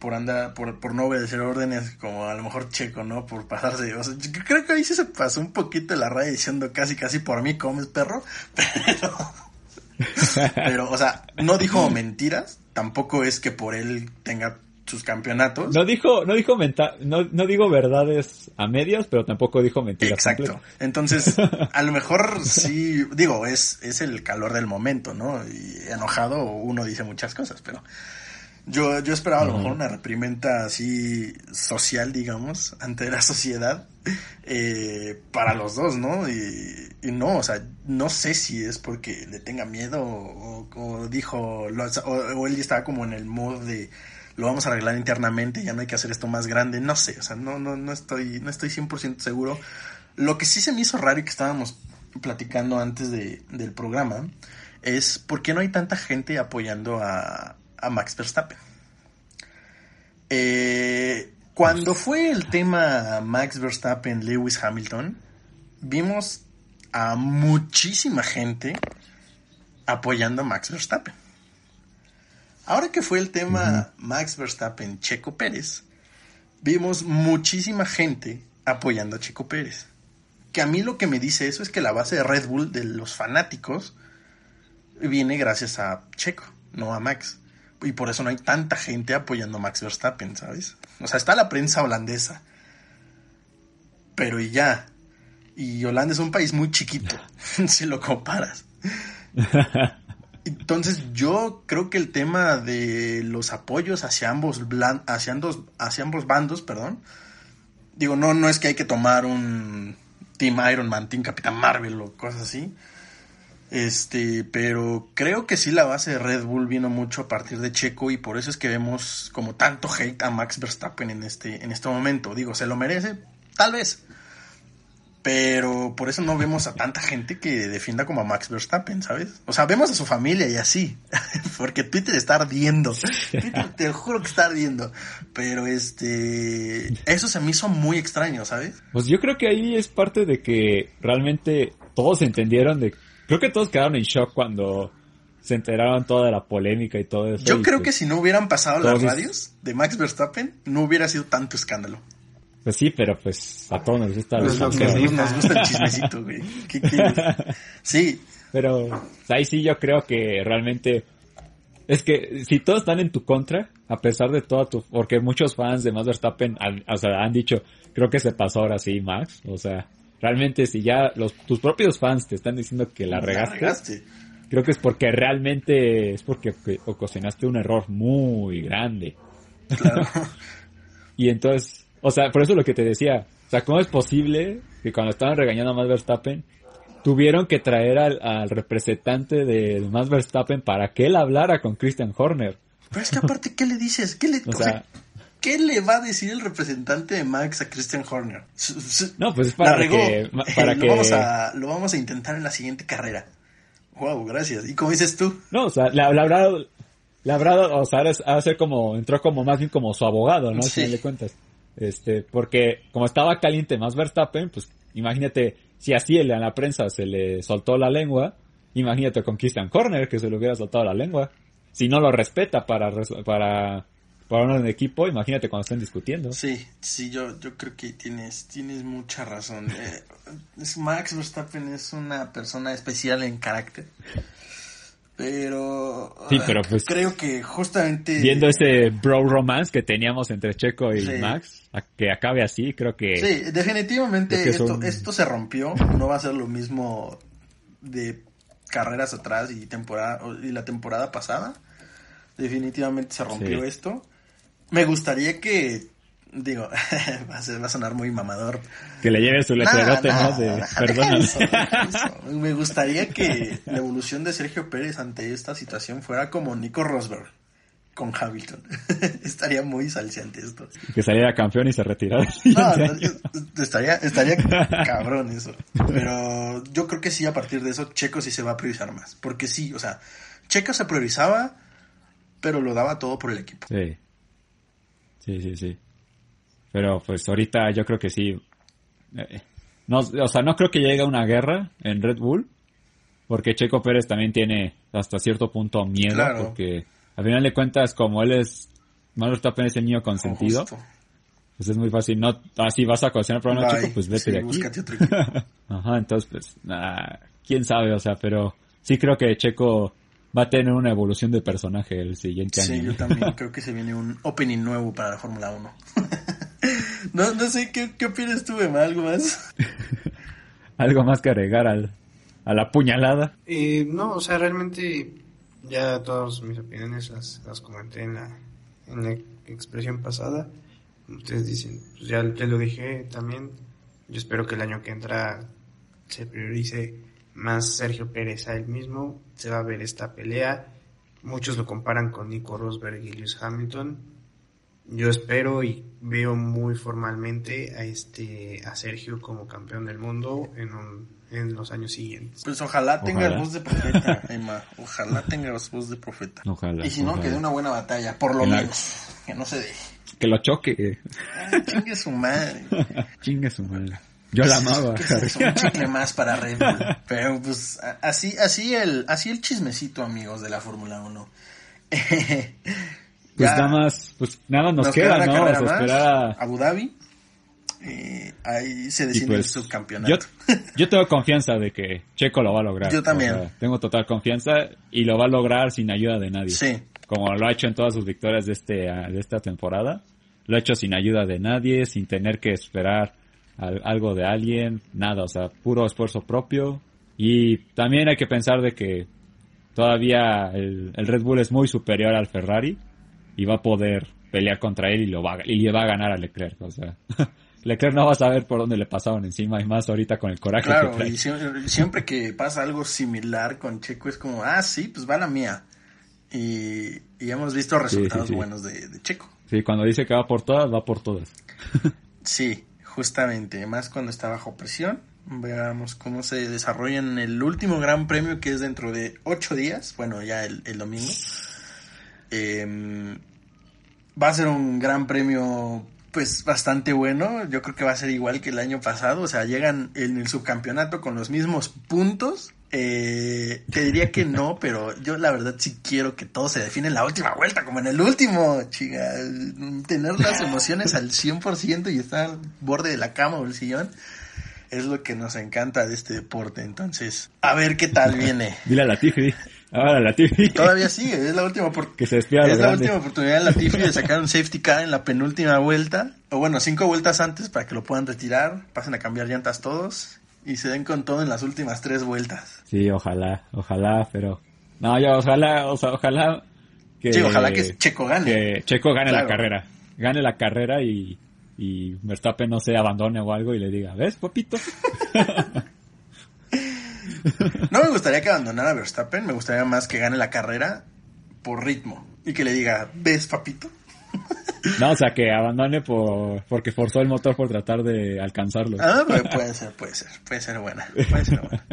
por andar, por, por no obedecer órdenes, como a lo mejor Checo, ¿no? Por pasarse. O sea, yo creo que ahí sí se pasó un poquito la raya diciendo casi casi por mí comes perro, pero pero, o sea, no dijo mentiras, tampoco es que por él tenga sus campeonatos. No dijo, no dijo no, no digo verdades a medias, pero tampoco dijo mentiras. Exacto. Entonces, a lo mejor sí, digo, es, es el calor del momento, ¿no? Y enojado uno dice muchas cosas, pero yo, yo esperaba a lo mejor una reprimenda así social, digamos, ante la sociedad, eh, para los dos, ¿no? Y, no, o sea, no sé si es porque le tenga miedo o, dijo, o, él estaba como en el modo de lo vamos a arreglar internamente, ya no hay que hacer esto más grande, no sé, o sea, no, no, no estoy, no estoy 100% seguro. Lo que sí se me hizo raro y que estábamos platicando antes de, del programa es por qué no hay tanta gente apoyando a, a Max Verstappen. Eh, cuando fue el tema Max Verstappen, Lewis Hamilton, vimos a muchísima gente apoyando a Max Verstappen. Ahora que fue el tema Max Verstappen, Checo Pérez, vimos muchísima gente apoyando a Checo Pérez. Que a mí lo que me dice eso es que la base de Red Bull de los fanáticos viene gracias a Checo, no a Max y por eso no hay tanta gente apoyando a Max Verstappen, ¿sabes? O sea, está la prensa holandesa. Pero y ya. Y Holanda es un país muy chiquito, si lo comparas. Entonces yo creo que el tema de los apoyos hacia ambos, hacia ambos, hacia ambos bandos, perdón, digo, no, no es que hay que tomar un Team Iron Man, Team Capitán Marvel o cosas así, este, pero creo que sí la base de Red Bull vino mucho a partir de Checo y por eso es que vemos como tanto hate a Max Verstappen en este, en este momento. Digo, ¿se lo merece? Tal vez. Pero por eso no vemos a tanta gente que defienda como a Max Verstappen, ¿sabes? O sea, vemos a su familia y así. Porque Twitter está ardiendo. Twitter, te juro que está ardiendo. Pero este. Eso se me hizo muy extraño, ¿sabes? Pues yo creo que ahí es parte de que realmente todos entendieron de Creo que todos quedaron en shock cuando se enteraron toda la polémica y todo eso. Yo creo que si no hubieran pasado las radios de Max Verstappen, no hubiera sido tanto escándalo. Pues sí, pero pues a todos nos gusta, pues nos, gusta el chismecito, güey. ¿Qué Sí. Pero ahí sí yo creo que realmente es que si todos están en tu contra, a pesar de todo tu... Porque muchos fans de Max Verstappen han, o sea, han dicho, creo que se pasó ahora sí, Max. O sea, realmente si ya los, tus propios fans te están diciendo que la regaste, creo que es porque realmente es porque ocasionaste un error muy grande. Claro. y entonces, o sea, por eso lo que te decía, o sea, ¿cómo es posible que cuando estaban regañando a Max Verstappen tuvieron que traer al, al representante de Max Verstappen para que él hablara con Christian Horner. Pero es que aparte, ¿qué le dices? ¿Qué le, O o sea, sea, ¿qué le va a decir el representante de Max a Christian Horner? No, pues para que, para lo, que, vamos a, lo vamos a intentar en la siguiente carrera. Wow, gracias. ¿Y cómo dices tú? no, o sea, la, la habrá, la habrá, o sea, ahora ser como, entró como más bien como su abogado, ¿no? Al Sí. final de cuentas. Este, porque como estaba caliente más Verstappen, pues imagínate, si así a la prensa se le soltó la lengua, imagínate con Christian Horner que se le hubiera soltado la lengua. Si no lo respeta para, para, para un equipo, imagínate cuando estén discutiendo. Sí, sí, yo, yo creo que tienes, tienes mucha razón. Eh, Max Verstappen es una persona especial en carácter. Pero... Sí, pero pues- Creo que justamente... Viendo ese bro romance que teníamos entre Checo y Sí. Max, que acabe así, creo que... Sí, definitivamente que esto, son- esto se rompió. No va a ser lo mismo de carreras atrás y temporada y la temporada pasada. Definitivamente se rompió Sí. esto. Me gustaría que digo, va a, sonar muy mamador. Que le lleve su letrerote, ¿no? De, eso. Me gustaría que la evolución de Sergio Pérez ante esta situación fuera como Nico Rosberg con Hamilton. Estaría muy salseante esto. que saliera campeón y se retirara. No, no, estaría, estaría cabrón eso. Pero yo creo que sí, a partir de eso, Checo sí se va a priorizar más. Porque sí, o sea, Checo se priorizaba, pero lo daba todo por el equipo. Sí. Sí, sí, sí. Pero pues ahorita yo creo que sí. Eh, No, o sea, no creo que llegue a una guerra en Red Bull. Porque Checo Pérez también tiene hasta cierto punto miedo. Claro. Porque al final de cuentas, como él es. Manuel Verstappen es el niño consentido. Pues es muy fácil. No, así vas a coleccionar para Bye. Checo, pues vete Sí, de aquí. otro. Ajá, entonces pues, nah, quién sabe, o sea, pero sí creo que Checo va a tener una evolución de personaje el siguiente Sí, año. yo también creo que se viene un opening nuevo para la Fórmula 1. no, no sé, ¿qué, qué opinas tú, Emma? ¿Algo más? Algo más que agregar al, a la puñalada. Eh, no, o sea, realmente ya todas mis opiniones las, las comenté en la, en la expresión pasada. Ustedes dicen, pues ya, ya lo dije también. Yo espero que el año que entra se priorice más Sergio Pérez a él mismo. Se va a ver esta pelea. Muchos lo comparan con Nico Rosberg y Lewis Hamilton. Yo espero y veo muy formalmente a este a Sergio como campeón del mundo en, un- en los años siguientes. Pues ojalá tengas Ojalá. voz de profeta, Emma. Ojalá tengas voz de profeta. Ojalá. Y si no, ojalá. que dé una buena batalla, por lo menos. Que no se deje. Que lo choque. Ay, chingue su madre. Chingue su madre. Yo la amaba. ¿Qué es? Un chicle más para Red Bull. Pero pues a- así, así el, así el chismecito, amigos de la Fórmula 1. Pues Ya nada más, pues nada más nos, nos queda, ¿no? Sea, más, esperar a... Abu Dhabi. Eh, ahí se decide el pues, subcampeonato. yo, yo tengo confianza de que Checo lo va a lograr. Yo también. O sea, tengo total confianza y lo va a lograr sin ayuda de nadie. Sí, como lo ha hecho en todas sus victorias de este de esta temporada. Lo ha hecho sin ayuda de nadie, sin tener que esperar al- algo de alguien, nada, o sea, puro esfuerzo propio. Y también hay que pensar de que todavía el, el Red Bull es muy superior al Ferrari y va a poder pelear contra él y lo va y le va a ganar a Leclerc, o sea. Leclerc no va a saber por dónde le pasaron encima y más ahorita con el coraje que claro. trae. Y siempre, siempre que pasa algo similar con Checo es como, ah, sí, pues va la mía. Y, y hemos visto resultados sí. buenos de, de Checo. Sí, cuando dice que va por todas, va por todas. Sí, justamente, más cuando está bajo presión. Veamos cómo se desarrolla en el último gran premio que es dentro de ocho días, bueno, ya el, domingo. Em, va a ser un gran premio pues bastante bueno, yo creo que va a ser igual que el año pasado, o sea, llegan en el subcampeonato con los mismos puntos. Eh, te diría que no, pero yo la verdad sí quiero que todo se define en la última vuelta, como en el último, chica. Tener las emociones al 100% y estar al borde de la cama o el sillón es lo que nos encanta de este deporte. Entonces, a ver qué tal viene. Dile a la Tiffy, ahora la Tiffy. Todavía sigue, es la última oportunidad. Que se Es la grande. última oportunidad de la Tiffy de sacar un safety car en la penúltima vuelta. O bueno, cinco vueltas antes para que lo puedan retirar. Pasen a cambiar llantas todos. Y se den con todo en las últimas tres vueltas. Sí, ojalá, ojalá, pero... No, yo ojalá, o sea, ojalá que... Sí, ojalá que Checo gane. Que Checo gane Claro. la carrera. Gane la carrera y, y Verstappen no se abandone o algo y le diga, ¿ves, papito? No me gustaría que abandonara Verstappen, me gustaría más que gane la carrera por ritmo y que le diga, ¿ves, papito? No, o sea, que abandone por, porque forzó el motor por tratar de alcanzarlo. Ah, puede ser, puede ser, puede ser buena, puede ser buena.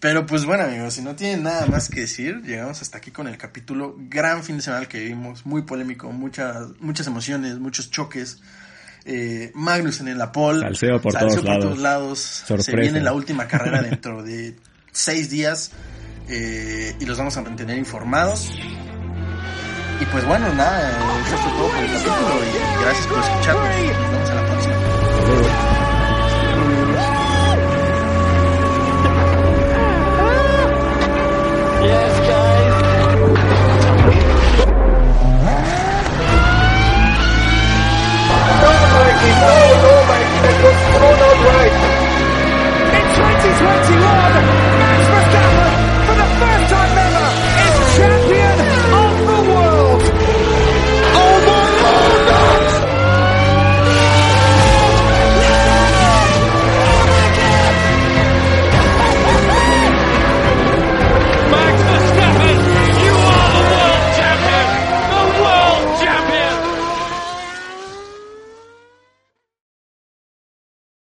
Pero pues bueno amigos, si no tienen nada más que decir, llegamos hasta aquí con el capítulo. Gran fin de semana que vivimos, muy polémico, muchas, muchas emociones, muchos choques. Eh, Magnus en la pole. Salseo por, todos, por lados. todos lados. Se viene la última carrera dentro de seis días. Eh, y los vamos a mantener informados. Y pues bueno, nada, eh, eso fue todo por el capítulo y gracias por escucharnos. Nos vemos a la próxima. In 2021.